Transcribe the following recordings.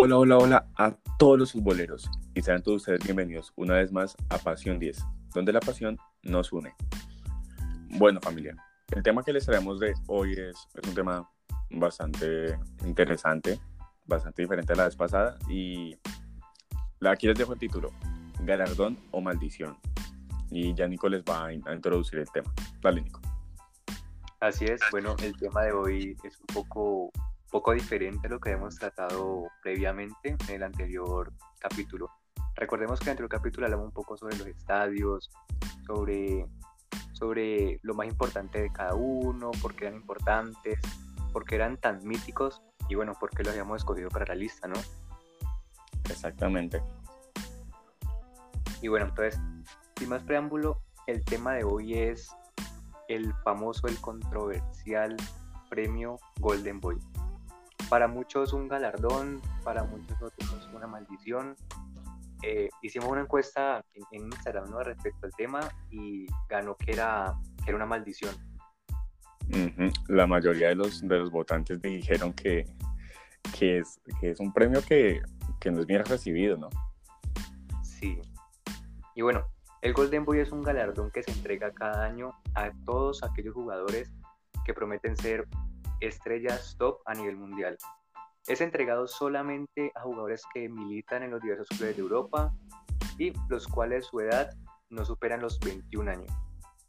Hola, hola, hola a todos los futboleros y sean todos ustedes bienvenidos una vez más a Pasión 10, donde la pasión nos une. Bueno, familia, el tema que les traemos de hoy es, un tema bastante interesante, bastante diferente a la vez pasada y aquí les dejo el título, galardón o maldición. Y ya Nico les va a, a introducir el tema. Dale, Nico. Así es, bueno, el tema de hoy es un poco, poco diferente a lo que hemos tratado previamente en el anterior capítulo. Recordemos que en el anterior capítulo hablamos un poco sobre los estadios, sobre, sobre lo más importante de cada uno, por qué eran importantes, por qué eran tan míticos y bueno, por qué los habíamos escogido para la lista, ¿no? Exactamente. Y bueno, entonces, sin más preámbulo, el tema de hoy es el famoso, el controversial premio Golden Boy. Para muchos un galardón, para muchos otros una maldición. Eh, hicimos una encuesta en, Instagram ¿no? respecto al tema y ganó que era, que era una maldición. La mayoría de los, de los votantes dijeron que, que, es, que es un premio que, que no es bien recibido, ¿no? Sí. Y bueno, el Golden Boy es un galardón que se entrega cada año a todos aquellos jugadores que prometen ser estrellas top a nivel mundial. Es entregado solamente a jugadores que militan en los diversos clubes de Europa y los cuales su edad no superan los 21 años.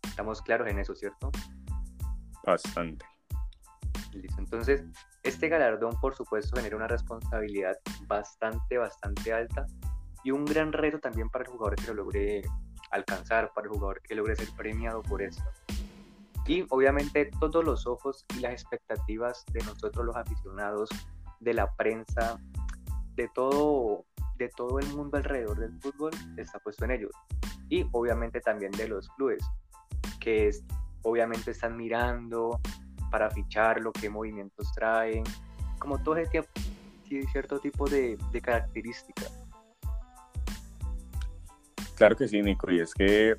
Estamos claros en eso, ¿cierto? Bastante. Listo. Entonces, este galardón, por supuesto, genera una responsabilidad bastante, bastante alta y un gran reto también para el jugador que lo logre alcanzar, para el jugador que logre ser premiado por esto. Y obviamente todos los ojos y las expectativas de nosotros los aficionados, de la prensa, de todo, de todo el mundo alrededor del fútbol está puesto en ellos. Y obviamente también de los clubes, que obviamente están mirando para ficharlo, qué movimientos traen, como todo ese cierto tipo de, de características. Claro que sí, Nico, y es que,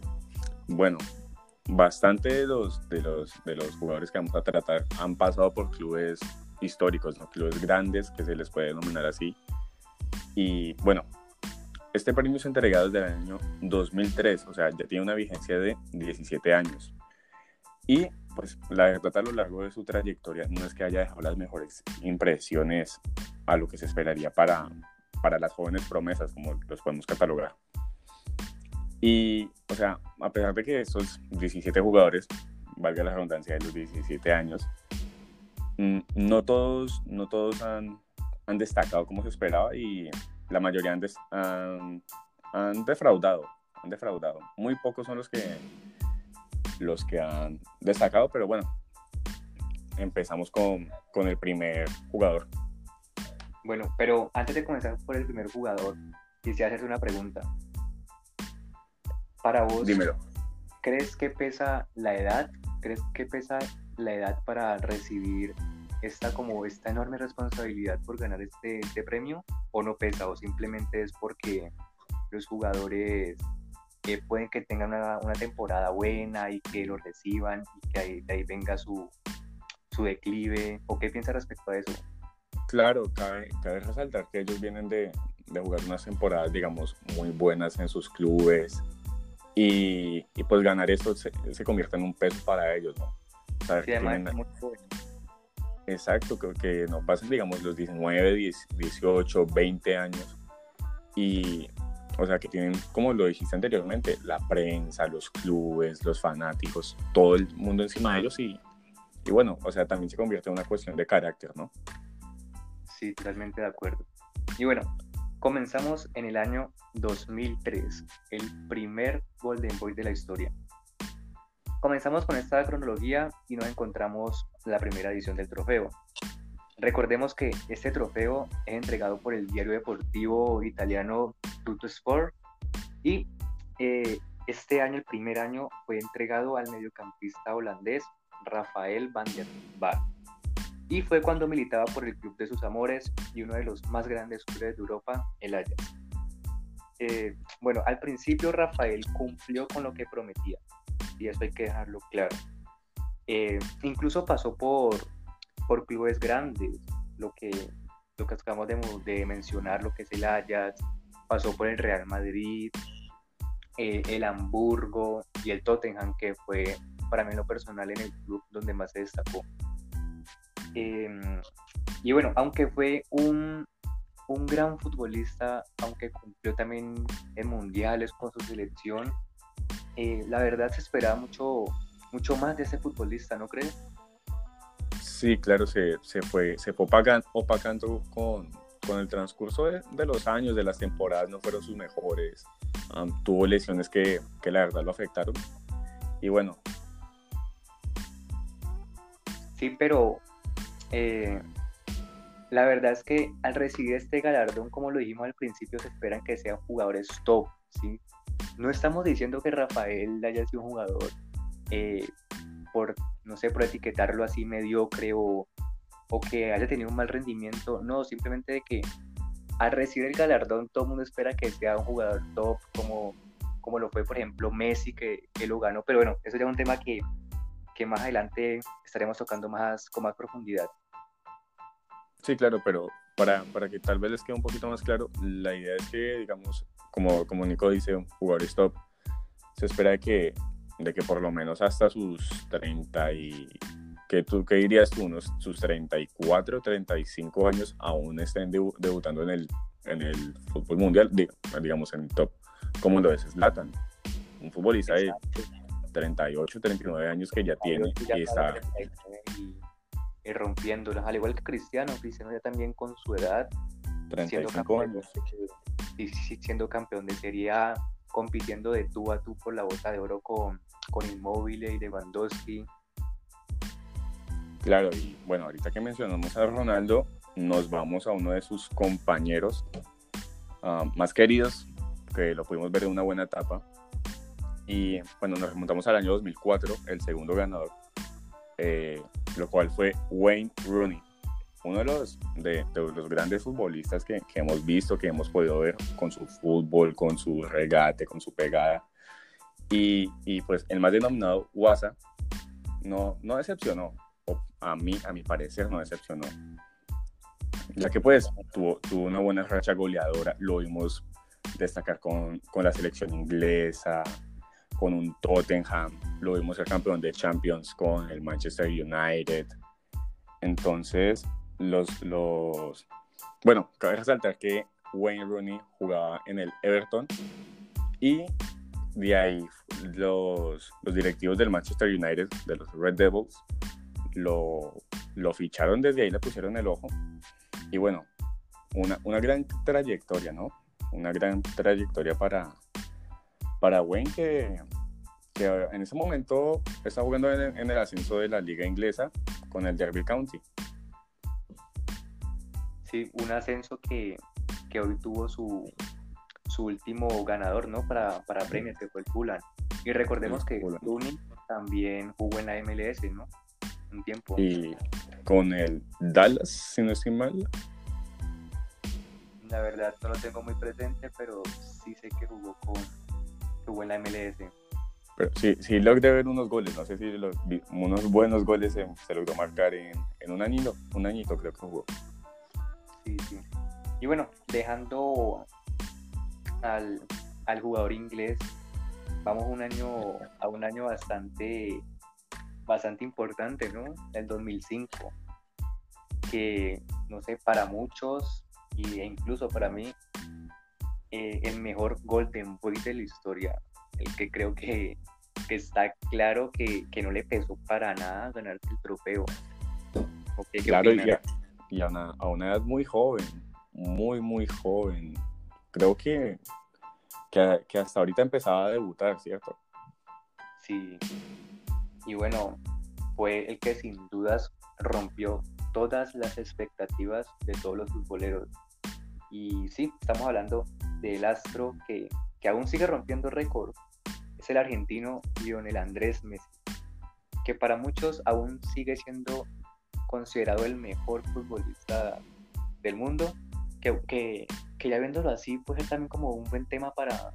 bueno, bastante de los, de los, de los jugadores que vamos a tratar han pasado por clubes históricos, ¿no? clubes grandes, que se les puede denominar así. Y bueno, este premio es entregado desde el año 2003, o sea, ya tiene una vigencia de 17 años. Y pues la verdad a lo largo de su trayectoria no es que haya dejado las mejores impresiones a lo que se esperaría para, para las jóvenes promesas, como los podemos catalogar. Y, o sea, a pesar de que esos 17 jugadores, valga la redundancia de los 17 años, mm, no todos, no todos han, han destacado como se esperaba y la mayoría han, han, defraudado, han defraudado. Muy pocos son los que, los que han destacado, pero bueno, empezamos con, con el primer jugador. Bueno, pero antes de comenzar por el primer jugador, quisiera hacerte una pregunta. Para vos, Dímelo. ¿crees que pesa la edad? ¿Crees que pesa la edad para recibir esta como esta enorme responsabilidad por ganar este, este premio? ¿O no pesa? ¿O simplemente es porque los jugadores que pueden que tengan una, una, temporada buena y que lo reciban y que ahí, de ahí venga su, su declive? ¿O qué piensas respecto a eso? Claro, cabe, cabe resaltar que ellos vienen de, de jugar unas temporadas, digamos, muy buenas en sus clubes, y, y, pues ganar esto se, se, convierte en un peso para ellos, ¿no? Saber sí, tienen... Exacto, que, que no pasen, digamos, los 19, 10, 18, 20 años y, o sea, que tienen, como lo dijiste anteriormente, la prensa, los clubes, los fanáticos, todo el mundo encima de ellos y, y bueno, o sea, también se convierte en una cuestión de carácter, ¿no? Sí, totalmente de acuerdo. Y bueno, Comenzamos en el año 2003, el primer Golden Boy de la historia. Comenzamos con esta cronología y nos encontramos la primera edición del trofeo. Recordemos que este trofeo es entregado por el diario deportivo italiano Tutto Sport y eh, este año, el primer año, fue entregado al mediocampista holandés Rafael van der Vaart y fue cuando militaba por el club de sus amores y uno de los más grandes clubes de Europa, el Ajax. Eh, bueno, al principio Rafael cumplió con lo que prometía y eso hay que dejarlo claro. Eh, incluso pasó por, por clubes grandes, lo que lo que acabamos de, mencionar, lo que es el Ajax, pasó por el Real Madrid, eh, el Hamburgo y el Tottenham, que fue para mí lo personal en el club donde más se destacó. Em, y bueno, aunque fue un, un gran futbolista, aunque cumplió también en mundiales con su selección, eh, la verdad se esperaba mucho, mucho más de ese futbolista, ¿no crees? Sí, claro, se, se fue, se fue opacando, con, con el transcurso de, de, los años, de las temporadas, no fueron sus mejores. tuvo lesiones que, que la verdad lo afectaron. Y bueno. Sí, pero eh, la verdad es que al recibir este galardón, como lo dijimos al principio, se esperan que sean jugadores top, ¿sí? No estamos diciendo que Rafael haya sido un jugador eh, por, no sé, por etiquetarlo así mediocre o, o que haya tenido un mal rendimiento, no, simplemente de que al recibir el galardón todo el mundo espera que sea un jugador top como, como lo fue por ejemplo Messi que, que lo ganó, pero bueno, eso ya es un tema que, que más adelante estaremos tocando más con más profundidad. Sí, claro, pero para, para que tal vez les quede un poquito más claro, la idea es que, digamos, como, como Nico dice, un jugador stop, se espera de que, de que por lo menos hasta sus 30 y... que tú, ¿Qué dirías tú? Unos, sus 34, 35 años aún estén debutando en el, en el fútbol mundial, digamos, en el top, como lo es Zlatan, un futbolista de 38, 39 años que ya tiene y está y rompiéndolas, al igual que Cristiano, Cristiano ya también con su edad, siendo campeón, siendo campeón de Serie A, compitiendo de tú a tú por la bota de oro con, con Inmóvil y Lewandowski. Claro, y bueno, ahorita que mencionamos a Ronaldo, nos vamos a uno de sus compañeros ah, más queridos, que lo pudimos ver en una buena etapa. Y bueno, nos remontamos al año 2004, el segundo ganador eh, lo cual fue Wayne Rooney, uno de los, de, los grandes futbolistas que, que, hemos visto, que hemos podido ver con su fútbol, con su regate, con su pegada. Y, y pues el más denominado WhatsApp no, no decepcionó, a mí, a mi parecer, no decepcionó. Ya que pues tuvo, tuvo una buena racha goleadora, lo vimos destacar con, con la selección inglesa, con un Tottenham, lo vimos ser campeón de Champions con el Manchester United. Entonces, los, los... Bueno, cabe resaltar que Wayne Rooney jugaba en el Everton y de ahí los, los directivos del Manchester United, de los Red Devils, lo, lo ficharon desde ahí, le pusieron el ojo. Y bueno, una, una gran trayectoria, ¿no? Una gran trayectoria para, para Wayne que, que en ese momento está jugando en, el ascenso de la liga inglesa con el Derby County. Sí, un ascenso que, que hoy tuvo su, su último ganador, ¿no? Para, para Premier, que fue el Fulham. Y recordemos que Rooney también jugó en la MLS, ¿no? Un tiempo. Y con el Dallas, si no estoy mal. La verdad no lo tengo muy presente, pero sí sé que jugó con jugó en la MLS. Pero sí, sí logré ver unos goles, no sé si unos buenos goles se, se logró marcar en, en, un añito, un añito creo que jugó. Sí, sí. Y bueno, dejando al, al jugador inglés, vamos un año, a un año bastante, bastante importante, ¿no? El 2005, que, no sé, para muchos, e incluso para mí, eh, el mejor Golden Boy de la historia, el que creo que, está claro que, no le pesó para nada ganar el trofeo. claro, y, a, una, edad muy joven, muy, muy joven. Creo que, que, hasta ahorita empezaba a debutar, ¿cierto? Sí. Y bueno, fue el que sin dudas rompió todas las expectativas de todos los futboleros. Y sí, estamos hablando del astro que, aún sigue rompiendo récord. Es el argentino Lionel Andrés Messi, que para muchos aún sigue siendo considerado el mejor futbolista del mundo, que, ya viéndolo así, pues es también como un buen tema para,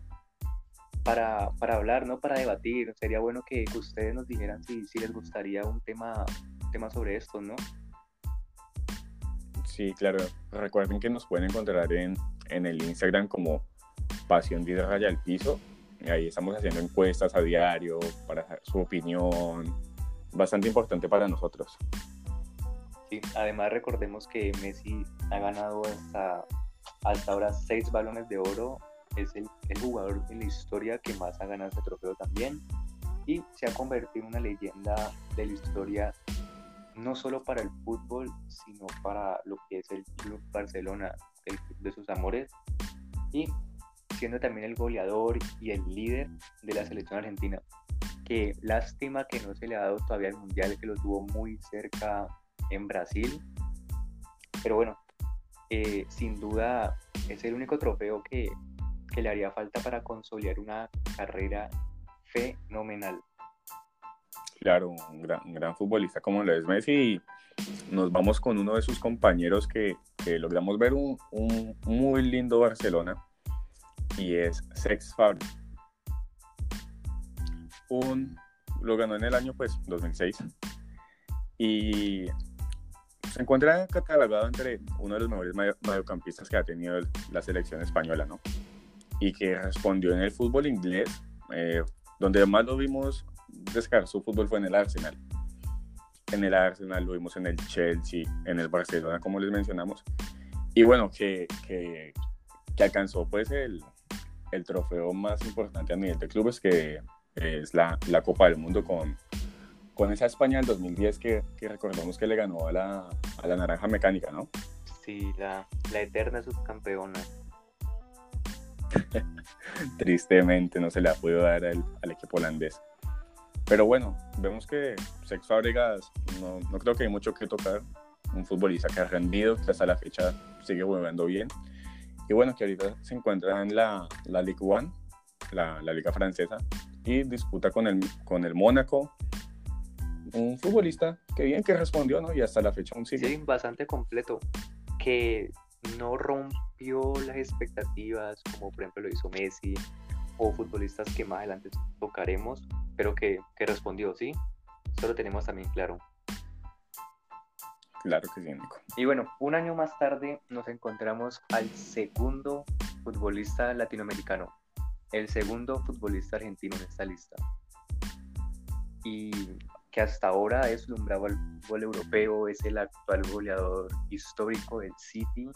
para, hablar, ¿no? Para debatir. Sería bueno que, ustedes nos dijeran si, si les gustaría un tema, tema sobre esto, ¿no? Sí, claro. Recuerden que nos pueden encontrar en, en el Instagram como Pasión de Raya al Piso. Ahí estamos haciendo encuestas a diario para su opinión. Bastante importante para nosotros. Sí, además recordemos que Messi ha ganado hasta, hasta ahora seis balones de oro. Es el, el jugador en la historia que más ha ganado este trofeo también. Y se ha convertido en una leyenda de la historia no solo para el fútbol, sino para lo que es el Club Barcelona, el club de sus amores, y siendo también el goleador y el líder de la selección argentina. Que lástima que no se le ha dado todavía el mundial, que lo tuvo muy cerca en Brasil. Pero bueno, eh, sin duda es el único trofeo que, que le haría falta para consolidar una carrera fenomenal. Claro, un gran, futbolista como lo es Messi. Y nos vamos con uno de sus compañeros que, logramos ver un, muy lindo Barcelona y es Sex Fabri. Un, lo ganó en el año pues 2006 y se encuentra catalogado entre uno de los mejores mediocampistas que ha tenido la selección española, ¿no? Y que respondió en el fútbol inglés, eh, donde más lo vimos descargar su fútbol fue en el Arsenal. En el Arsenal lo vimos en el Chelsea, en el Barcelona, como les mencionamos. Y bueno, que, que, alcanzó pues el, el, trofeo más importante a nivel de clubes, que es la, la Copa del Mundo con, con esa España del 2010 que, que recordamos que le ganó a la, a la Naranja Mecánica, ¿no? Sí, la, la eterna subcampeona. Tristemente no se le ha podido dar al, al equipo holandés. Pero bueno, vemos que Sex Fábricas no, no, creo que hay mucho que tocar. Un futbolista que ha rendido, que hasta la fecha sigue jugando bien. Y bueno, que ahorita se encuentra en la, la Ligue 1, la, la, liga francesa, y disputa con el, con el Mónaco. Un futbolista que bien que respondió, ¿no? Y hasta la fecha aún sigue. Sí, bastante completo. Que no rompió las expectativas, como por ejemplo lo hizo Messi, o futbolistas que más adelante tocaremos, pero que, que respondió, ¿sí? Solo tenemos también claro. Claro que sí, Nico. Y bueno, un año más tarde nos encontramos al segundo futbolista latinoamericano, el segundo futbolista argentino en esta lista. Y que hasta ahora ha deslumbrado al fútbol europeo, es el actual goleador histórico del City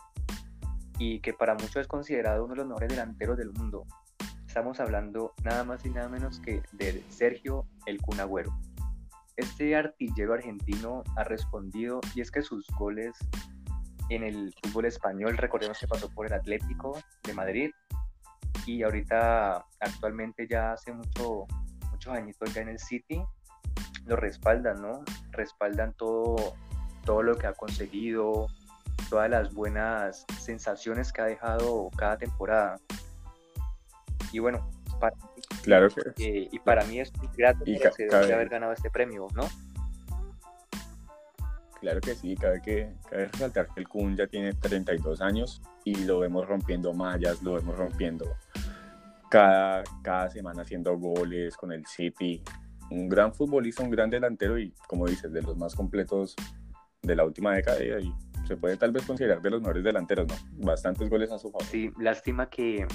y que para muchos es considerado uno de los mejores delanteros del mundo. Estamos hablando nada más y nada menos que de Sergio El Cunagüero. Este artillero argentino ha respondido y es que sus goles en el fútbol español, recordemos que pasó por el Atlético de Madrid y ahorita actualmente ya hace mucho, muchos añitos ya en el City, lo respaldan, ¿no? Respaldan todo, todo lo que ha conseguido, todas las buenas sensaciones que ha dejado cada temporada. Y bueno, para, claro que eh, y para mí es muy grato y haber ganado este premio, ¿no? Claro que sí, cabe, que, cabe resaltar que el Kun ya tiene 32 años y lo vemos rompiendo mallas, lo vemos rompiendo cada, cada semana haciendo goles con el City. Un gran futbolista, un gran delantero y, como dices, de los más completos de la última década y se puede tal vez considerar de los mejores delanteros, ¿no? Bastantes goles a su favor. Sí, lástima que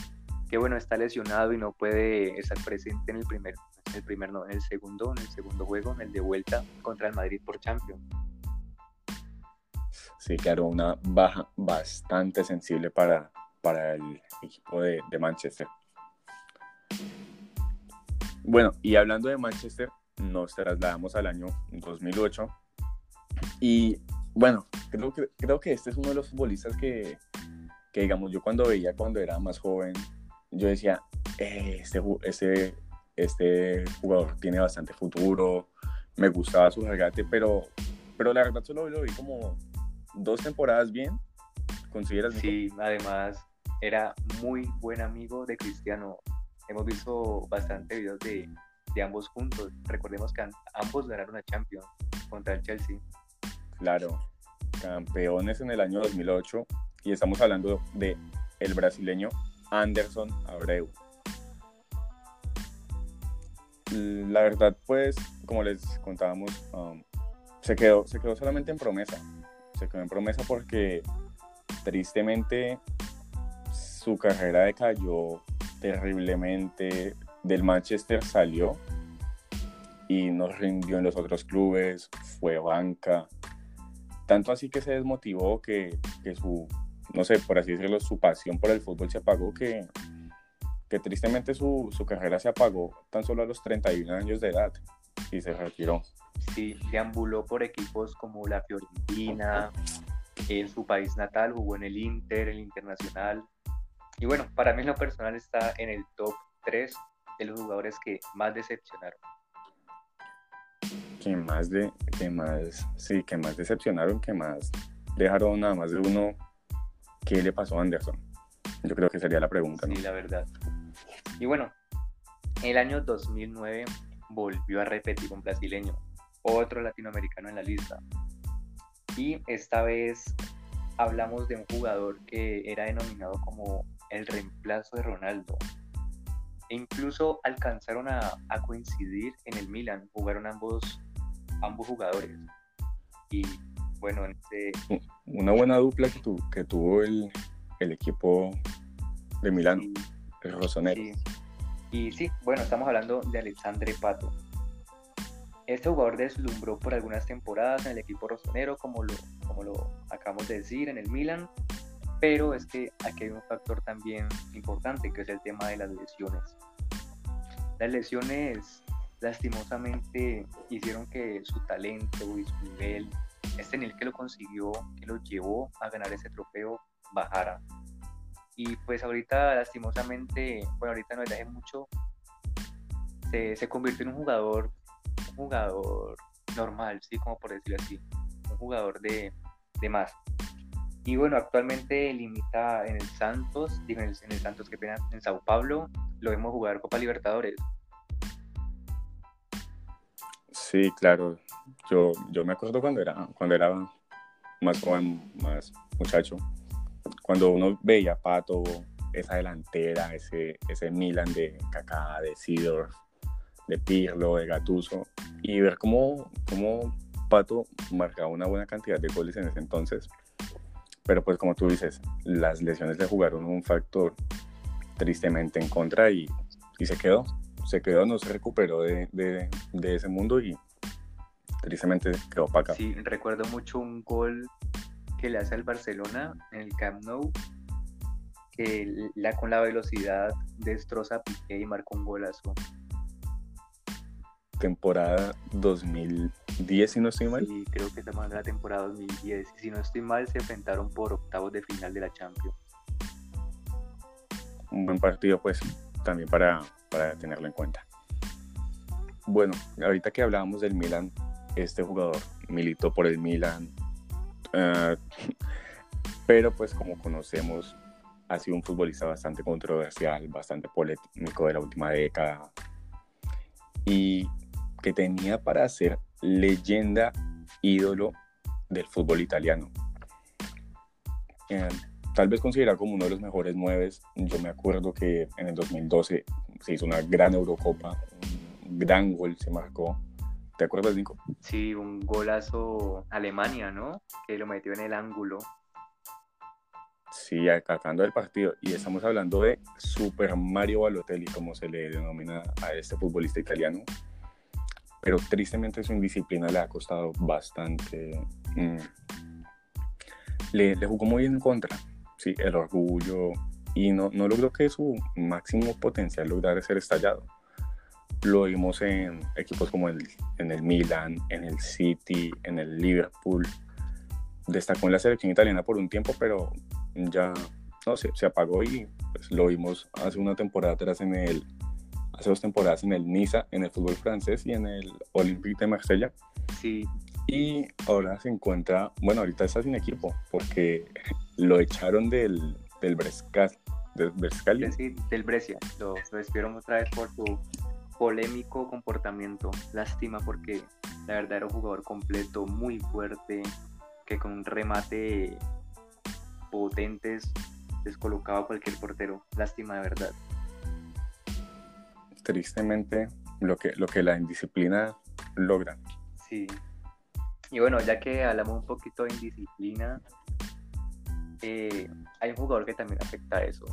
que bueno, está lesionado y no puede estar presente en el primer, en el primer no, en el segundo, en el segundo juego, en el de vuelta contra el Madrid por Champions. Sí, claro, una baja bastante sensible para, para el equipo de, de Manchester. Bueno, y hablando de Manchester, nos trasladamos al año 2008 y bueno, creo que, creo que este es uno de los futbolistas que, que digamos, yo cuando veía cuando era más joven, yo decía, eh, este, este, este jugador tiene bastante futuro, me gustaba su regate, pero, pero la verdad solo lo vi como dos temporadas bien. ¿Consideras? Sí, además era muy buen amigo de Cristiano. Hemos visto bastante videos de, de ambos juntos. Recordemos que ambos ganaron a Champions contra el Chelsea. Claro, campeones en el año 2008 y estamos hablando de el brasileño Anderson Abreu. La verdad, pues, como les contábamos, um, se, quedó, se quedó solamente en promesa. se quedó en promesa porque tristemente su carrera decayó terriblemente. Del Manchester salió y no rindió en los otros clubes, fue banca. Tanto así que se desmotivó que, que su, no sé, por así decirlo, su pasión por el fútbol se apagó, que, que tristemente su, su carrera se apagó tan solo a los 31 años de edad y se retiró. Sí, deambuló por equipos como la Fiorentina, en su país natal, jugó en el Inter, el Internacional. Y bueno, para mí en lo personal está en el top 3 de los jugadores que más decepcionaron. Que más de, que más, sí, que más decepcionaron, que más dejaron nada más de uno. ¿Qué le pasó a Anderson? Yo creo que sería la pregunta, ¿no? Sí, la verdad. Y bueno, en el año 2009 volvió a repetir un brasileño, otro latinoamericano en la lista. Y esta vez hablamos de un jugador que era denominado como el reemplazo de Ronaldo. E incluso alcanzaron a, coincidir en el Milan, jugaron ambos, ambos jugadores. Y bueno, este... Una buena dupla que, que tuvo el, equipo de Milán, el Rossonero. Y sí, bueno, estamos hablando de Alexandre Pato. Este jugador deslumbró por algunas temporadas en el equipo rosonero, como lo, como lo acabamos de decir, en el Milan, pero es que aquí hay un factor también importante, que es el tema de las lesiones. Las lesiones lastimosamente hicieron que su talento y su nivel, este nivel que lo consiguió, que lo llevó a ganar ese trofeo, bajara. Y pues ahorita lastimosamente, bueno, ahorita no le mucho, se, se convirtió en un jugador jugador normal, sí, como por decirlo así, un jugador de, de más. Y bueno, actualmente limita en el Santos, digo en el, Santos que pena, en Sao Paulo, lo vemos jugar Copa Libertadores. Sí, claro. Yo, yo me acuerdo cuando era, cuando era más joven, más muchacho, cuando uno veía Pato, esa delantera, ese, ese Milan de Kaká, de Sidor, de Pirlo, de Gatuso, y ver cómo, cómo Pato marcaba una buena cantidad de goles en ese entonces. Pero pues como tú dices, las lesiones le jugaron un factor tristemente en contra y, y se quedó. Se quedó, no se recuperó de, de, de ese mundo y tristemente quedó para acá. Sí, recuerdo mucho un gol que le hace al Barcelona en el Camp Nou, que la, con la velocidad destroza a Piqué y marcó un golazo temporada 2010, si no estoy mal. Sí, creo que estamos de la temporada 2010. Y si no estoy mal, se enfrentaron por octavos de final de la Champions. Un buen partido, pues, también para, para tenerlo en cuenta. Bueno, ahorita que hablábamos del Milan, este jugador militó por el Milan, uh, pero pues como conocemos, ha sido un futbolista bastante controversial, bastante polémico de la última década. Y que tenía para ser leyenda, ídolo del fútbol italiano. Eh, tal vez considerado como uno de los mejores nueve. Yo me acuerdo que en el 2012 se hizo una gran Eurocopa, un gran gol se marcó. ¿Te acuerdas, Nico? Sí, un golazo Alemania, ¿no? Que lo metió en el ángulo. Sí, acatando el partido. Y estamos hablando de Super Mario Balotelli, como se le denomina a este futbolista italiano pero tristemente su indisciplina le ha costado bastante. Mm, le, le, jugó muy en contra, sí, el orgullo, y no, no logró que su máximo potencial lograra ser estallado. Lo vimos en equipos como el, en el Milan, en el City, en el Liverpool. Destacó en la selección italiana por un tiempo, pero ya no sé, se apagó y pues, lo vimos hace una temporada atrás en el hace dos temporadas en el Niza, en el fútbol francés y en el Olympique de Marsella. Sí. Y ahora se encuentra, bueno, ahorita está sin equipo porque lo echaron del, del Brescal. Del Brescal. Sí, del Brescia. Lo, lo despidieron otra vez por su polémico comportamiento. Lástima porque la verdad era un jugador completo, muy fuerte, que con un remate potentes descolocaba a cualquier portero. Lástima de verdad tristemente lo que, lo que la indisciplina logra. Sí. Y bueno, ya que hablamos un poquito de indisciplina, eh, hay un jugador que también afecta a eso,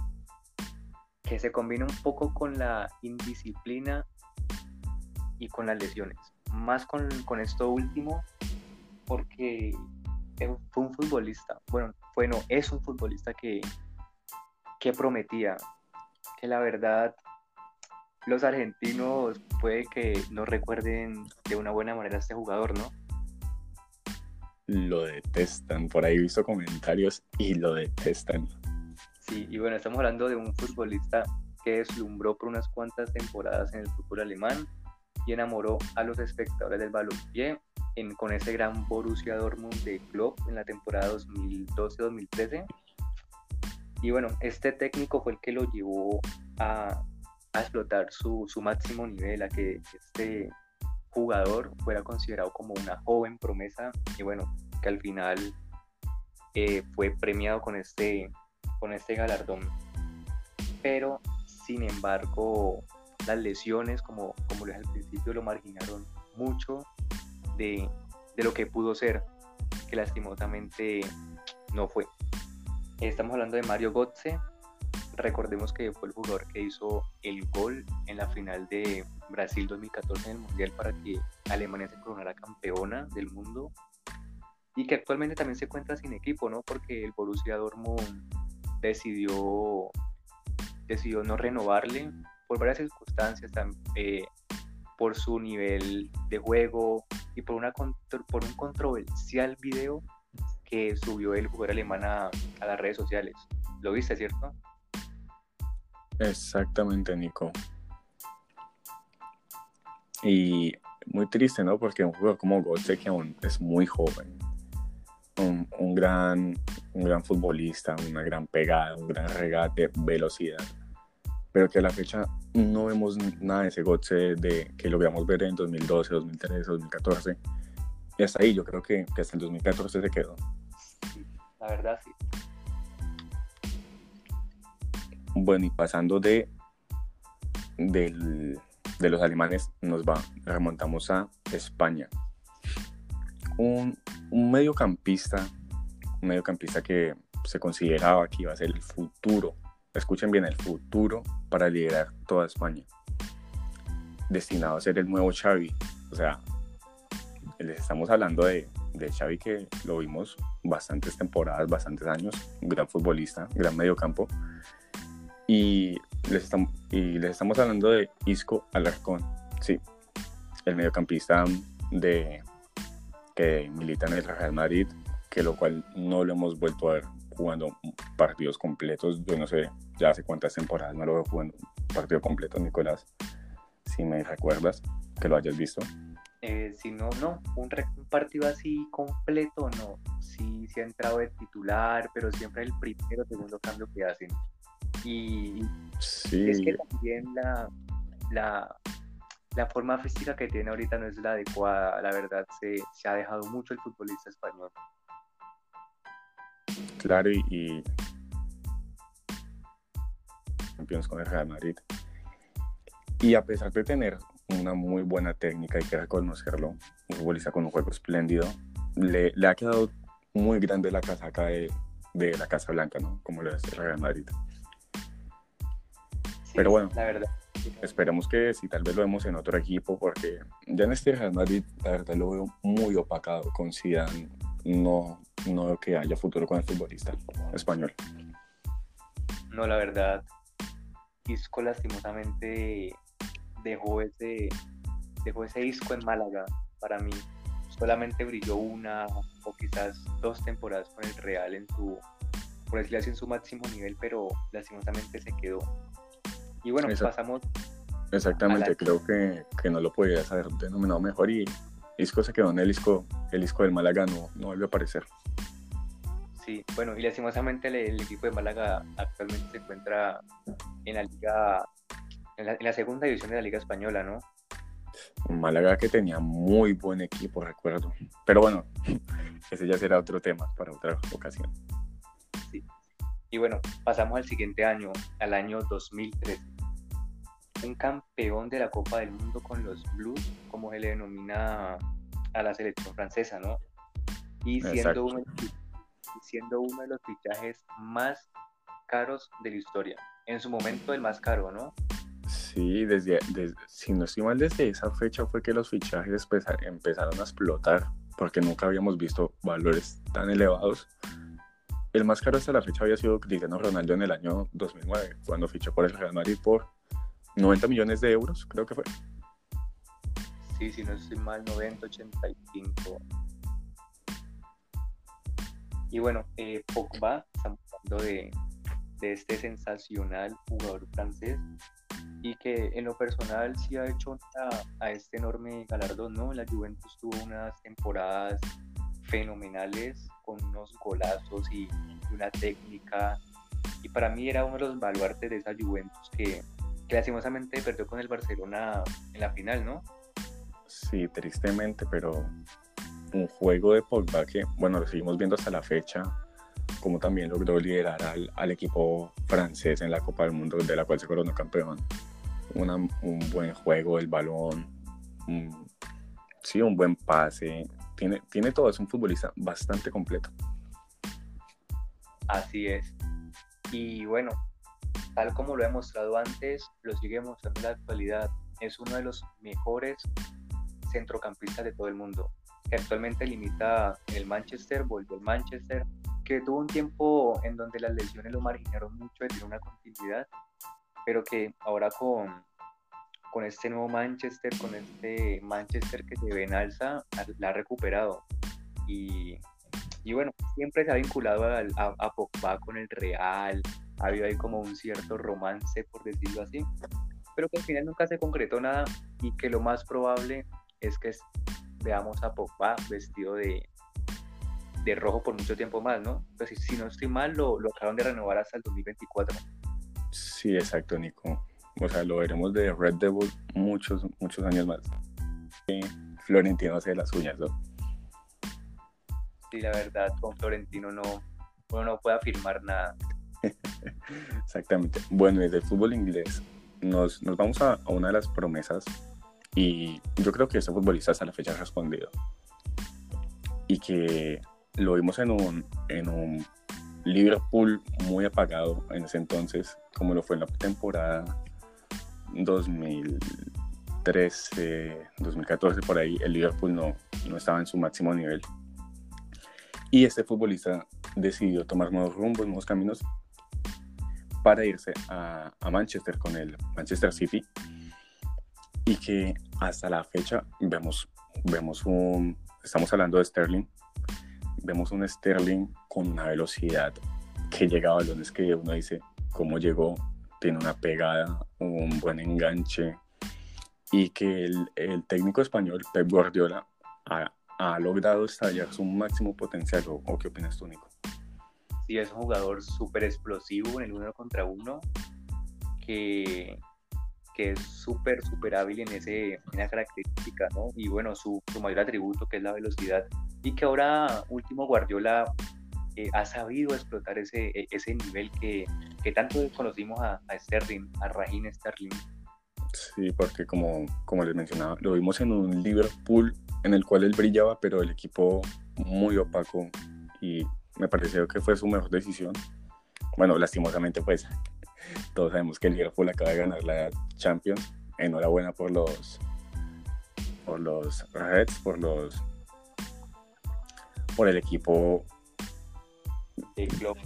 que se combina un poco con la indisciplina y con las lesiones. Más con, con esto último, porque fue un futbolista, bueno, bueno, es un futbolista que, que prometía, que la verdad los argentinos puede que no recuerden de una buena manera a este jugador, ¿no? Lo detestan, por ahí he visto comentarios y lo detestan. Sí, y bueno, estamos hablando de un futbolista que deslumbró por unas cuantas temporadas en el fútbol alemán y enamoró a los espectadores del balompié en, con ese gran Borussia Dortmund de Klopp en la temporada 2012-2013. Y bueno, este técnico fue el que lo llevó a, a explotar su, su, máximo nivel, a que este jugador fuera considerado como una joven promesa y bueno, que al final eh, fue premiado con este, con este galardón. Pero, sin embargo, las lesiones, como, como les al principio, lo marginaron mucho de, de lo que pudo ser, que lastimosamente no fue. Estamos hablando de Mario Götze, recordemos que fue el jugador que hizo el gol en la final de Brasil 2014 en el Mundial para que Alemania se coronara campeona del mundo y que actualmente también se encuentra sin equipo, ¿no? Porque el Borussia Dortmund decidió, decidió no renovarle por varias circunstancias, eh, por su nivel de juego y por, una, por un controversial video que subió el jugador alemán a, a las redes sociales. ¿Lo viste, cierto? Exactamente, Nico. Y muy triste, ¿no? Porque un jugador como Götze, que aún es muy joven, un, gran, un gran futbolista, una gran pegada, un gran regate, velocidad, pero que a la fecha no vemos nada de ese Götze de, que logramos ver en 2012, 2013, 2014. Y hasta ahí yo creo que, que hasta el 2014 se quedó. La verdad sí. Bueno, y pasando de, de los alemanes, nos va, remontamos a España. Un, un mediocampista, un mediocampista que se consideraba que iba a ser el futuro, escuchen bien, el futuro para liderar toda España. Destinado a ser el nuevo Xavi. O sea, les estamos hablando de, de Xavi que lo vimos bastantes temporadas, bastantes años, gran futbolista, gran mediocampo y les, estamos, y les estamos hablando de Isco Alarcón, sí, el mediocampista de, que milita en el Real Madrid, que lo cual no lo hemos vuelto a ver jugando partidos completos. Yo no sé ya hace cuántas temporadas no lo veo jugando un partido completo, Nicolás, si me recuerdas que lo hayas visto. Eh, si no, no, un, partido así completo no. Sí, sí ha entrado de titular, pero siempre el primero segundo cambio que hacen. Y es que también la, la, la, forma física que tiene ahorita no es la adecuada. La verdad, se, se ha dejado mucho el futbolista español. Claro, y, y campeones con el Real Madrid. Y a pesar de tener una muy buena técnica, hay que reconocerlo, un futbolista con un juego espléndido, le, le ha quedado muy grande la casaca de, de la Casa Blanca, ¿no? Como lo es el Real Madrid. Pero bueno, la verdad. esperemos que sí, tal vez lo vemos en otro equipo, porque ya en este Real Madrid, la verdad lo veo muy opacado con Zidane. No, no veo que haya futuro con el futbolista español. No, la verdad, Isco lastimosamente dejó ese, dejó ese disco en Málaga para mí. Solamente brilló una o quizás dos temporadas con el Real en su, por decirlo así, en su máximo nivel, pero lastimosamente se quedó y bueno, pasamos. Exactamente, creo que, que, no lo podías haber denominado mejor y Isco se quedó en el Isco, el Isco del Málaga no, no volvió a aparecer. Sí, bueno, y lastimosamente el, equipo de Málaga actualmente se encuentra en la liga, en la, en la segunda división de la Liga Española, ¿no? Málaga que tenía muy buen equipo, recuerdo. Pero bueno, ese ya será otro tema para otra ocasión. Y bueno, pasamos al siguiente año, al año 2013. Un campeón de la Copa del Mundo con los Blues, como se le denomina a la selección francesa, ¿no? y siendo uno, siendo uno de los fichajes más caros de la historia. En su momento el más caro, ¿no? Sí, desde, si no estoy mal, desde esa fecha fue que los fichajes empezaron a explotar, porque nunca habíamos visto valores tan elevados. El más caro hasta la fecha había sido Cristiano Ronaldo en el año 2009, cuando fichó por el Real Madrid por 90 millones de euros, creo que fue. Sí, si no estoy mal, 90, 85. Y bueno, eh, Pogba, estamos hablando de, de este sensacional jugador francés y que en lo personal sí ha hecho a, este enorme galardón, ¿no? La Juventus tuvo unas temporadas fenomenales con unos golazos y, una técnica y para mí era uno de los baluartes de esa Juventus que, que lastimosamente perdió con el Barcelona en la final, ¿no? Sí, tristemente, pero un juego de Pogba que, bueno, lo seguimos viendo hasta la fecha, como también logró liderar al, al, equipo francés en la Copa del Mundo, de la cual se coronó campeón. Una, un buen juego del balón, sí, un buen pase, tiene, tiene todo, es un futbolista bastante completo. Así es. Y bueno, tal como lo he mostrado antes, lo sigue mostrando en la actualidad. Es uno de los mejores centrocampistas de todo el mundo. Actualmente limita el Manchester, volvió el Manchester, que tuvo un tiempo en donde las lesiones lo marginaron mucho de tener una continuidad, pero que ahora con, con este nuevo Manchester, con este Manchester que se ve en alza, la ha recuperado. Y, y bueno, siempre se ha vinculado a, a, Pogba con el Real, ha habido ahí como un cierto romance, por decirlo así, pero que al final nunca se concretó nada y que lo más probable es que veamos a Pogba vestido de, de rojo por mucho tiempo más, ¿no? Entonces, si no estoy mal, lo, lo acaban de renovar hasta el 2024. Sí, exacto, Nico. O sea, lo veremos de Red Devil muchos, muchos años más. Florentino hace las uñas, ¿no? Sí, la verdad, con Florentino no, uno no puede afirmar nada. Exactamente. Bueno, desde el fútbol inglés nos, nos vamos a, a, una de las promesas y yo creo que este futbolista hasta la fecha ha respondido. Y que lo vimos en un, en un Liverpool muy apagado en ese entonces, como lo fue en la temporada 2013, 2014, por ahí, el Liverpool no, no estaba en su máximo nivel. Y este futbolista decidió tomar nuevos rumbos, nuevos caminos para irse a, Manchester con el Manchester City. Y que hasta la fecha vemos, vemos un, estamos hablando de Sterling, vemos un Sterling con una velocidad que llega a balones que uno dice cómo llegó, tiene una pegada, un buen enganche y que el, el técnico español Pep Guardiola ha, ha, logrado estallar su máximo potencial. ¿O, qué opinas tú, Nico? Sí, es un jugador súper explosivo en el uno contra uno que, que es súper, súper hábil en, ese, en esa característica, ¿no? Y bueno, su, su mayor atributo que es la velocidad y que ahora último Guardiola eh, ha sabido explotar ese, e, ese nivel que, que tanto conocimos a, a, Sterling, a Raheem Sterling. Sí, porque como, como les mencionaba, lo vimos en un Liverpool en el cual él brillaba, pero el equipo muy opaco y me pareció que fue su mejor decisión. Bueno, lastimosamente pues todos sabemos que el Liverpool acaba de ganar la Champions. Enhorabuena por los por los Reds, por los por el equipo de club,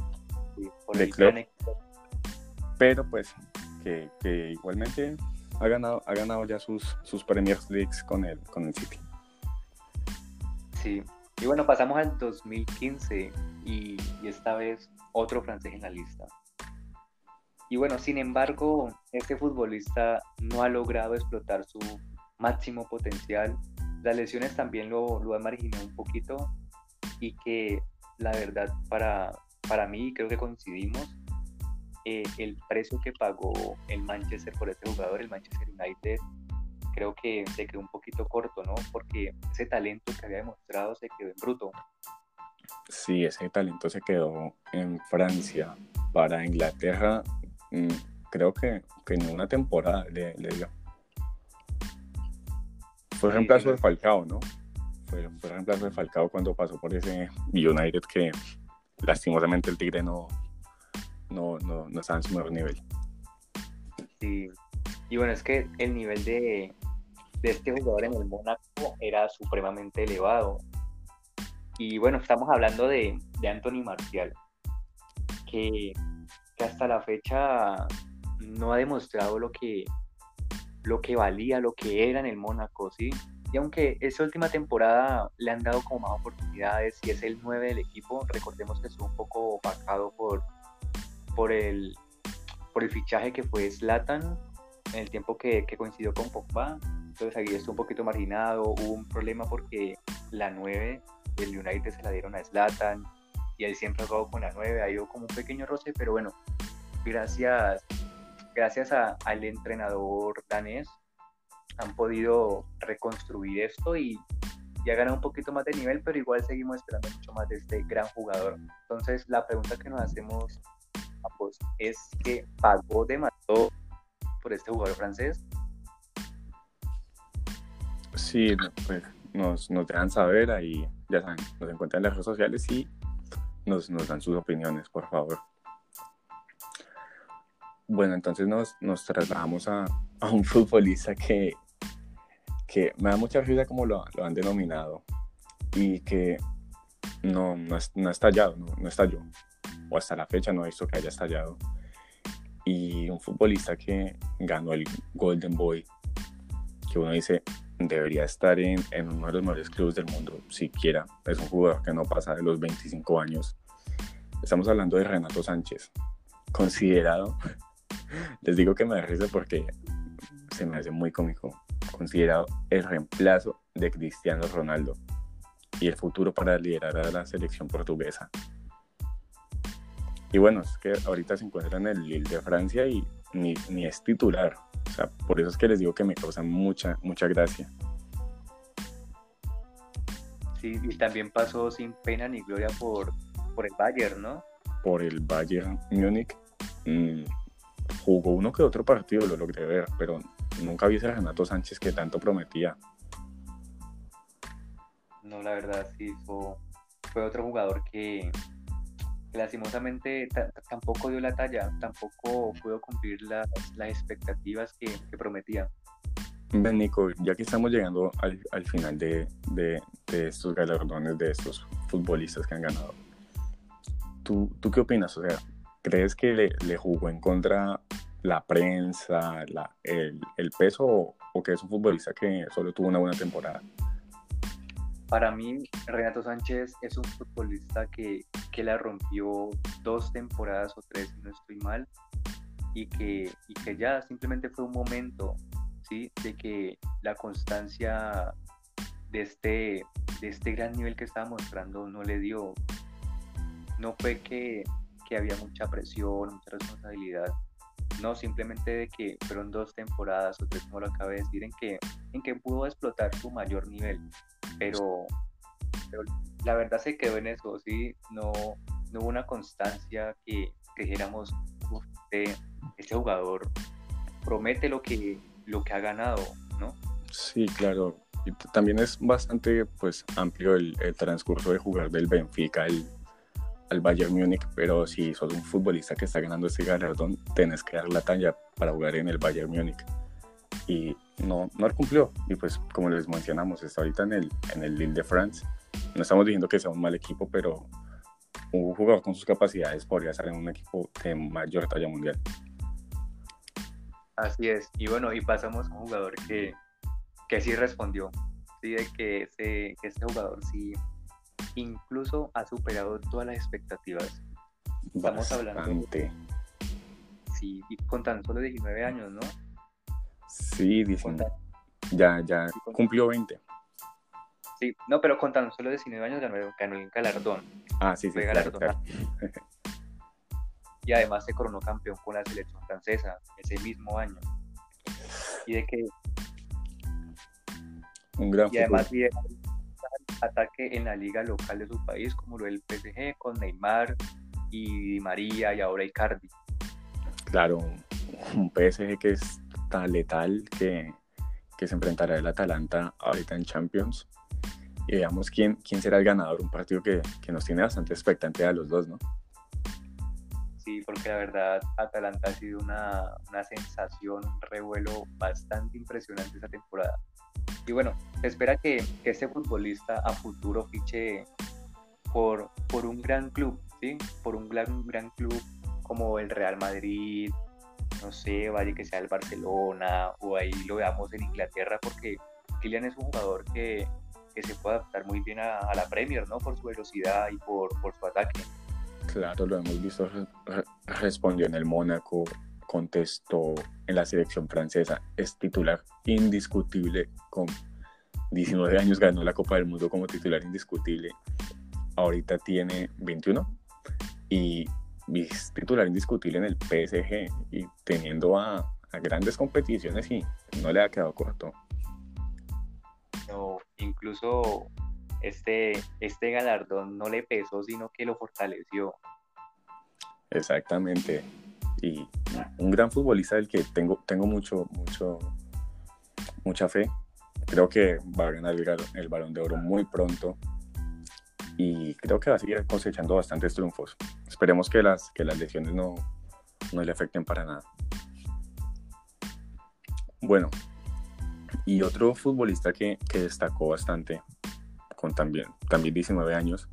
de Pero pues que, que, igualmente ha ganado, ha ganado ya sus, sus Premier Leagues con el, con el City. Sí, y bueno, pasamos al 2015 y, esta vez otro francés en la lista. Y bueno, sin embargo, este futbolista no ha logrado explotar su máximo potencial. Las lesiones también lo, lo han marginado un poquito y que la verdad para, para mí, creo que coincidimos, eh, el precio que pagó el Manchester por este jugador, el Manchester United, creo que se quedó un poquito corto, ¿no? Porque ese talento que había demostrado se quedó en bruto. Sí, ese talento se quedó en Francia. Para Inglaterra, mm, creo que, que en una temporada le, le dio. Fue reemplazo de Falcao, ¿no? fue, reemplazo de Falcao cuando pasó por ese United que lastimosamente el Tigre no, no, no, no estaba en su mejor nivel. Sí, y bueno, es que el nivel de, de este jugador en el Mónaco era supremamente elevado. Y bueno, estamos hablando de, de Anthony Martial, que, que, hasta la fecha no ha demostrado lo que, lo que valía, lo que era en el Mónaco, ¿sí? Y aunque esta última temporada le han dado como más oportunidades y es el 9 del equipo, recordemos que estuvo un poco opacado por, por, el, por el fichaje que fue Zlatan en el tiempo que, que coincidió con Pogba. Entonces ahí estuvo un poquito marginado, hubo un problema porque la 9 del United se la dieron a Zlatan y él siempre ha jugado con la 9, ahí hubo como un pequeño roce, pero bueno, gracias, gracias al entrenador danés han podido reconstruir esto y ya ganado un poquito más de nivel, pero igual seguimos esperando mucho más de este gran jugador. Entonces, la pregunta que nos hacemos ambos es que pagó demasiado por este jugador francés. Sí, pues nos, nos dejan saber ahí, ya saben, nos encuentran en las redes sociales y nos, nos dan sus opiniones, por favor. Bueno, entonces nos, nos trasladamos a, a un futbolista que que me da mucha risa como lo, lo han denominado y que no, no, no ha estallado, no, no estalló, o hasta la fecha no he visto que haya estallado. Y un futbolista que ganó el Golden Boy, que uno dice debería estar en, en uno de los mejores clubes del mundo, siquiera. Es un jugador que no pasa de los 25 años. Estamos hablando de Renato Sánchez, considerado, les digo que me da porque se me hace muy cómico, considerado el reemplazo de Cristiano Ronaldo y el futuro para liderar a la selección portuguesa. Y bueno, es que ahorita se encuentra en el Lille de Francia y ni, ni, es titular. O sea, por eso es que les digo que me causa mucha, mucha gracia. Sí, y también pasó sin pena ni gloria por, por el Bayern, ¿no? Por el Bayern Múnich. Mm, jugó uno que otro partido, lo logré ver, pero nunca vi ese Renato Sánchez que tanto prometía. No, la verdad sí fue, fue otro jugador que, lastimosamente tampoco dio la talla, tampoco pudo cumplir las, las expectativas que, que, prometía. Ben Nico, ya que estamos llegando al, al final de, de, de, estos galardones, de estos futbolistas que han ganado, ¿tú, tú qué opinas? O sea, ¿crees que le, le jugó en contra la prensa, la, el, el, peso o, que es un futbolista que solo tuvo una buena temporada? Para mí, Renato Sánchez es un futbolista que, que la rompió dos temporadas o tres, no estoy mal, y que, y que ya simplemente fue un momento ¿sí? de que la constancia de este, de este gran nivel que estaba mostrando no le dio. No fue que, que había mucha presión, mucha responsabilidad, no simplemente de que fueron dos temporadas o tres, como lo acabé de decir, en que, en que pudo explotar su mayor nivel, pero, la verdad se quedó en eso, ¿sí? No, no hubo una constancia que, que dijéramos, este, este, jugador promete lo que, lo que ha ganado, ¿no? Sí, claro. Y también es bastante pues amplio el, el transcurso de jugar del Benfica el al Bayern Múnich, pero si sos un futbolista que está ganando este galardón, tenés que dar la talla para jugar en el Bayern Múnich. Y no, no cumplió. Y pues, como les mencionamos, está ahorita en el, en el Lille de France. No estamos diciendo que sea un mal equipo, pero un jugador con sus capacidades podría estar en un equipo de mayor talla mundial. Así es. Y bueno, y pasamos a un jugador que, que sí respondió. Sí, de que ese, que este jugador sí incluso ha superado todas las expectativas. Estamos hablando. Sí, con tan solo 19 años, ¿no? Sí, 19. Ya, ya cumplió 20. Sí, no, pero con tan solo 19 años ganó, ganó el galardón. Ah, sí, sí. galardón. y además se coronó campeón con la selección francesa ese mismo año. Y de que. Un gran y además, ataque en la liga local de su país, como lo del PSG con Neymar y María y ahora Icardi. Claro, un PSG que es letal que, que se enfrentará el Atalanta ahorita en Champions y veamos quién, quién será el ganador. Un partido que, que nos tiene bastante expectante a los dos, ¿no? Sí, porque la verdad Atalanta ha sido una, una sensación, un revuelo bastante impresionante esta temporada. Y bueno, se espera que, que este futbolista a futuro fiche por, por un gran club, ¿sí? Por un gran, gran club como el Real Madrid, no sé, vaya que sea el Barcelona, o ahí lo veamos en Inglaterra, porque Kylian es un jugador que, que se puede adaptar muy bien a, la Premier, ¿no? Por su velocidad y por, por su ataque. Claro, lo hemos visto, respondió en el Mónaco, contestó en la selección francesa, es titular indiscutible, con 19 años ganó la Copa del Mundo como titular indiscutible, ahorita tiene 21 y titular indiscutible en el PSG y teniendo a, a grandes competiciones y no le ha quedado corto. No, incluso este, este galardón no le pesó, sino que lo fortaleció. Exactamente. Y un gran futbolista del que tengo, tengo mucho, mucho, mucha fe. Creo que va a ganar el, el balón de oro muy pronto. Y creo que va a seguir cosechando bastantes triunfos. Esperemos que las, que las lesiones no, no le afecten para nada. Bueno, y otro futbolista que, destacó bastante con también, también 19 años,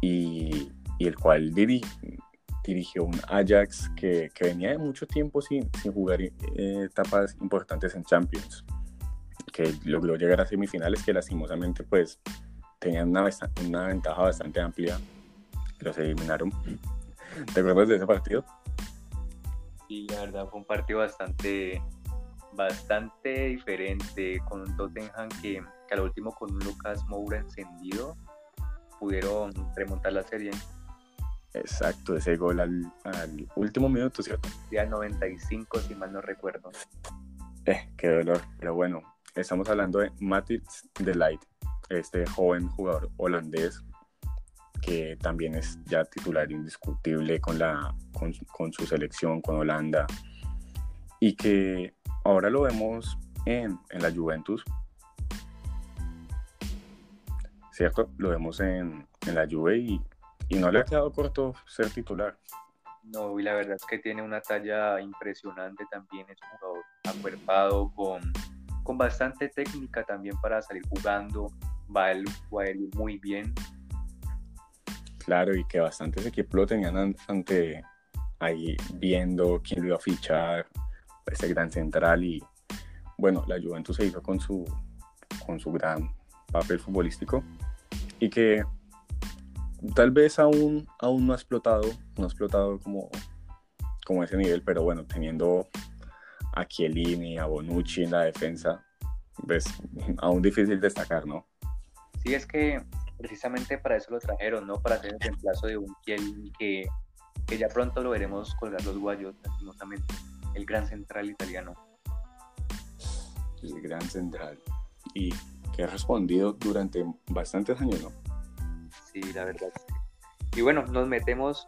y, y el cual dirigió un Ajax que, que, venía de mucho tiempo sin, sin jugar eh, etapas importantes en Champions, que logró llegar a semifinales que lastimosamente pues tenían una, una ventaja bastante amplia, pero se eliminaron. ¿Te acuerdas de ese partido? Sí, la verdad fue un partido bastante bastante diferente con un Tottenham que, que al último con un Lucas Moura encendido pudieron remontar la serie. Exacto, ese gol al, último minuto, ¿cierto? Sí, al 95, si mal no recuerdo. Eh, qué dolor. Pero bueno, estamos hablando de Matits de Light, este joven jugador holandés que también es ya titular indiscutible con, la, con, con su selección, con Holanda, y que Ahora lo vemos en, en la Juventus, ¿cierto? Lo vemos en, en la Juve y, y, no le ha quedado corto ser titular. No, y la verdad es que tiene una talla impresionante también, es un jugador acuerpado, con, con bastante técnica también para salir jugando, va él, va muy bien. Claro, y que bastantes equipos lo tenían ante ahí viendo quién lo iba a fichar, ese gran central y bueno, la Juventus se hizo con su, con su gran papel futbolístico y que tal vez aún, aún no ha explotado, no ha explotado como, como ese nivel, pero bueno, teniendo a Chiellini, a Bonucci en la defensa, pues aún difícil destacar, ¿no? Sí, es que precisamente para eso lo trajeron, ¿no? Para hacer el reemplazo de un Chiellini que, que ya pronto lo veremos colgar los guayos, lastimosamente el gran central italiano. El gran central. Y que ha respondido durante bastantes años, ¿no? Sí, la verdad. Y bueno, nos metemos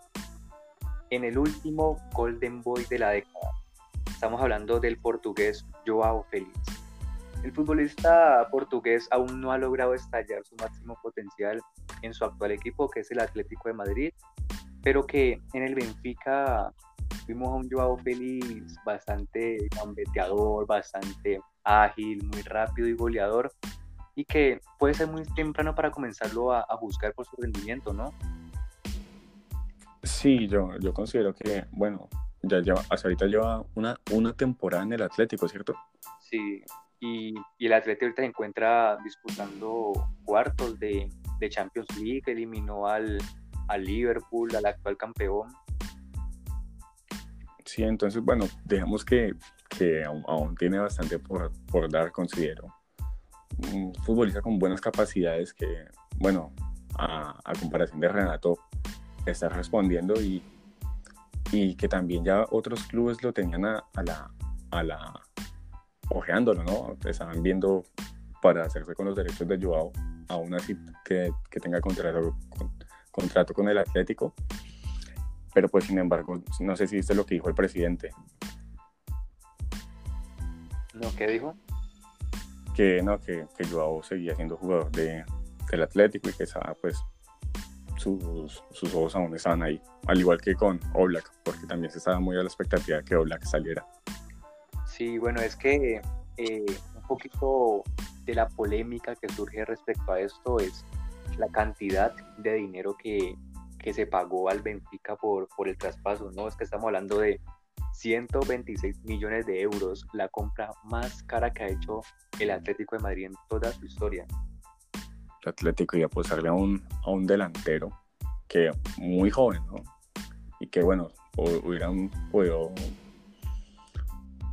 en el último Golden Boy de la década. Estamos hablando del portugués Joao Félix. El futbolista portugués aún no ha logrado estallar su máximo potencial en su actual equipo, que es el Atlético de Madrid, pero que en el Benfica vimos a un Joao Félix bastante gambeteador, bastante ágil, muy rápido y goleador, y que puede ser muy temprano para comenzarlo a, a buscar por su rendimiento, ¿no? Sí, yo, yo considero que, bueno, ya lleva, hasta ahorita lleva una, una temporada en el Atlético, ¿cierto? Sí, y, el Atlético ahorita se encuentra disputando cuartos de, Champions League, eliminó al, al Liverpool, al actual campeón, Sí, entonces, bueno, digamos que, que aún, tiene bastante por, por, dar, considero. Un futbolista con buenas capacidades que, bueno, a, comparación de Renato, está respondiendo y, y, que también ya otros clubes lo tenían a la, a la ojeándolo, ¿no? Estaban viendo para hacerse con los derechos de Joao, aún así que, que tenga contrato con, contrato con el Atlético pero pues sin embargo, no sé si viste lo que dijo el presidente. ¿No? ¿Qué dijo? que no, que, que Joao seguía siendo jugador de, del Atlético y que estaba pues sus, sus ojos aún estaban ahí, al igual que con Oblak, porque también se estaba muy a la expectativa de que Oblak saliera. Sí, bueno, es que eh, un poquito de la polémica que surge respecto a esto es la cantidad de dinero que, que se pagó al Benfica por, por el traspaso, ¿no? Es que estamos hablando de 126 millones de euros, la compra más cara que ha hecho el Atlético de Madrid en toda su historia. El Atlético a apostarle a un, a un delantero que muy joven, ¿no? Y que bueno, hubieran podido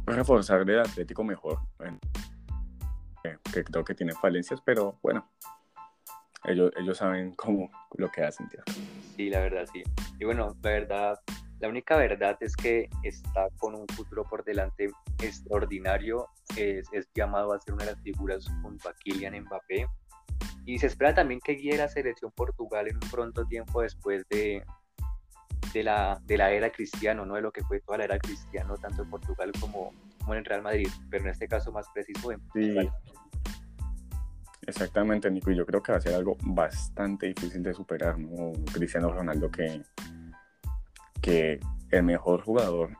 reforzar el Atlético mejor. que creo que tiene falencias, pero bueno, ellos, ellos saben cómo lo que hacen, tío. Sí, la verdad, sí. Y bueno, la verdad, la única verdad es que está con un futuro por delante extraordinario. Es, es llamado a ser una de las figuras junto a Kylian Mbappé. Y se espera también que guíe la selección Portugal en un pronto tiempo después de, de, la, de la era cristiano, ¿no? de lo que fue toda la era cristiano, tanto en Portugal como, como en el Real Madrid, pero en este caso más preciso en Portugal. Sí. Exactamente, Nico, y yo creo que va a ser algo bastante difícil de superar, ¿no? Cristiano Ronaldo que que el mejor jugador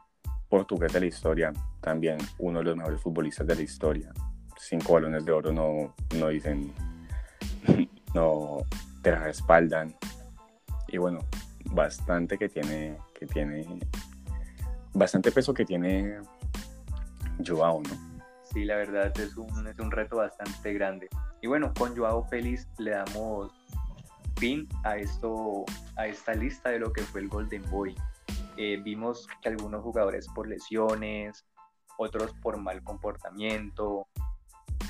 portugués de la historia, también uno de los mejores futbolistas de la historia, cinco balones de oro no, no dicen, no te respaldan. Y bueno, bastante que tiene, que tiene, bastante peso que tiene Joao, ¿no? Sí, la verdad es un, es un reto bastante grande. Y bueno, con Joao Félix le damos fin a esto, a esta lista de lo que fue el Golden Boy. Eh, vimos que algunos jugadores por lesiones, otros por mal comportamiento,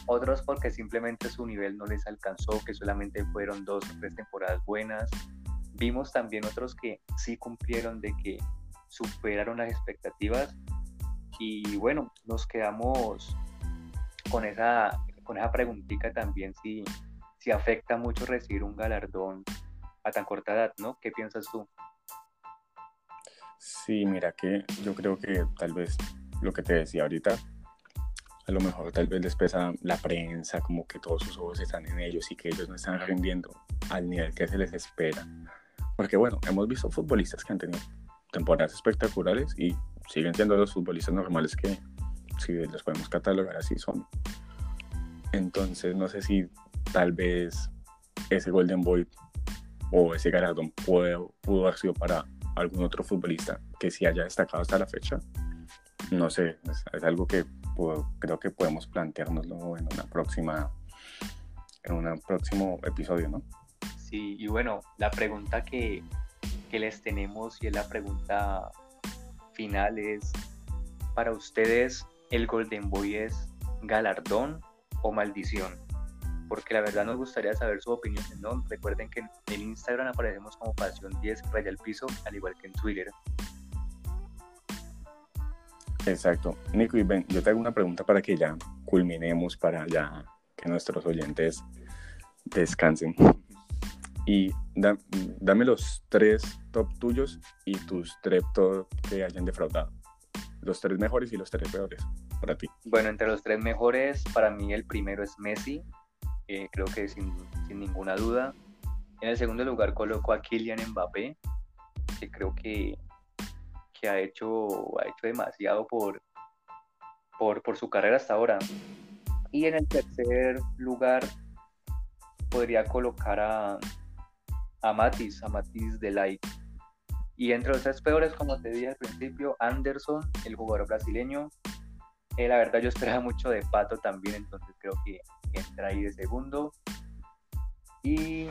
otros porque simplemente su nivel no les alcanzó, que solamente fueron dos o tres temporadas buenas. Vimos también otros que sí cumplieron de que superaron las expectativas y bueno, nos quedamos con esa, con esa preguntita también si, si afecta mucho recibir un galardón a tan corta edad, ¿no? ¿Qué piensas tú? Sí, mira que yo creo que tal vez lo que te decía ahorita, a lo mejor tal vez les pesa la prensa, como que todos sus ojos están en ellos y que ellos no están rindiendo al nivel que se les espera. Porque bueno, hemos visto futbolistas que han tenido temporadas espectaculares y siguen siendo los futbolistas normales que si los podemos catalogar así son. Entonces no sé si tal vez ese Golden Boy o ese galardón pudo, haber sido para algún otro futbolista que sí haya destacado hasta la fecha. No sé, es, algo que creo que podemos planteárnoslo en una próxima en un próximo episodio, ¿no? Y bueno, la pregunta que, que les tenemos y es la pregunta final es, para ustedes, ¿el Golden Boy es galardón o maldición? porque la verdad nos gustaría saber su opinión. ¿no? Recuerden que en Instagram aparecemos como Pasión 10 Raya al Piso, al igual que en Twitter. Exacto. Nico, y Ben, yo te hago una pregunta para que ya culminemos, para ya que nuestros oyentes descansen. Y dame los tres top tuyos y tus tres top que hayan defraudado. Los tres mejores y los tres peores para ti. Bueno, entre los tres mejores, para mí el primero es Messi, creo que sin, ninguna duda. En el segundo lugar coloco a Kylian Mbappé, que creo que, que ha, hecho, ha hecho demasiado por, por, su carrera hasta ahora. Y en el tercer lugar podría colocar a, a Matis, a Matis de Light. Y entre los tres peores, como te dije al principio, Anderson, el jugador brasileño. Eh, la verdad yo esperaba mucho de Pato también, entonces creo que entra ahí de segundo. Y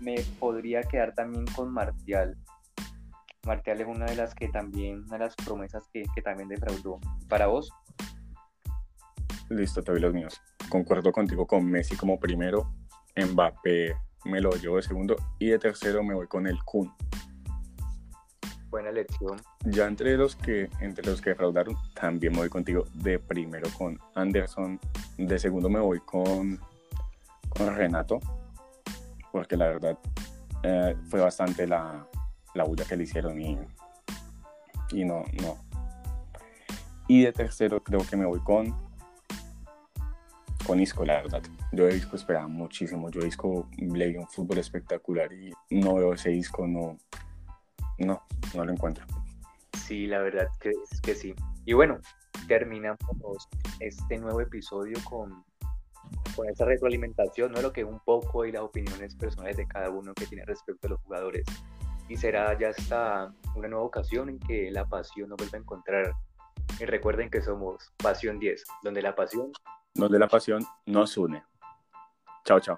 me podría quedar también con Martial. Martial es una de las que también, una de las promesas que, que también defraudó. ¿Para vos? Listo, te los míos. Concuerdo contigo con Messi como primero, Mbappé me lo llevo de segundo y de tercero me voy con el Kun. Buena elección. Ya entre los que entre los que defraudaron, también me voy contigo de primero con Anderson, de segundo me voy con, con Renato, porque la verdad eh, fue bastante la, la bulla que le hicieron y, y no, no. Y de tercero creo que me voy con, con Isco, la verdad. Yo de Isco esperaba muchísimo. Yo de Isco le un fútbol espectacular y no veo ese Isco, no, no, no lo encuentro. Sí, la verdad que, que sí. Y bueno, terminamos este nuevo episodio con, con esa retroalimentación, ¿no? Lo que un poco y las opiniones personales de cada uno que tiene respecto a los jugadores. Y será ya hasta una nueva ocasión en que la pasión nos vuelva a encontrar. Y recuerden que somos Pasión 10, donde la pasión... Donde la pasión nos une. chào chào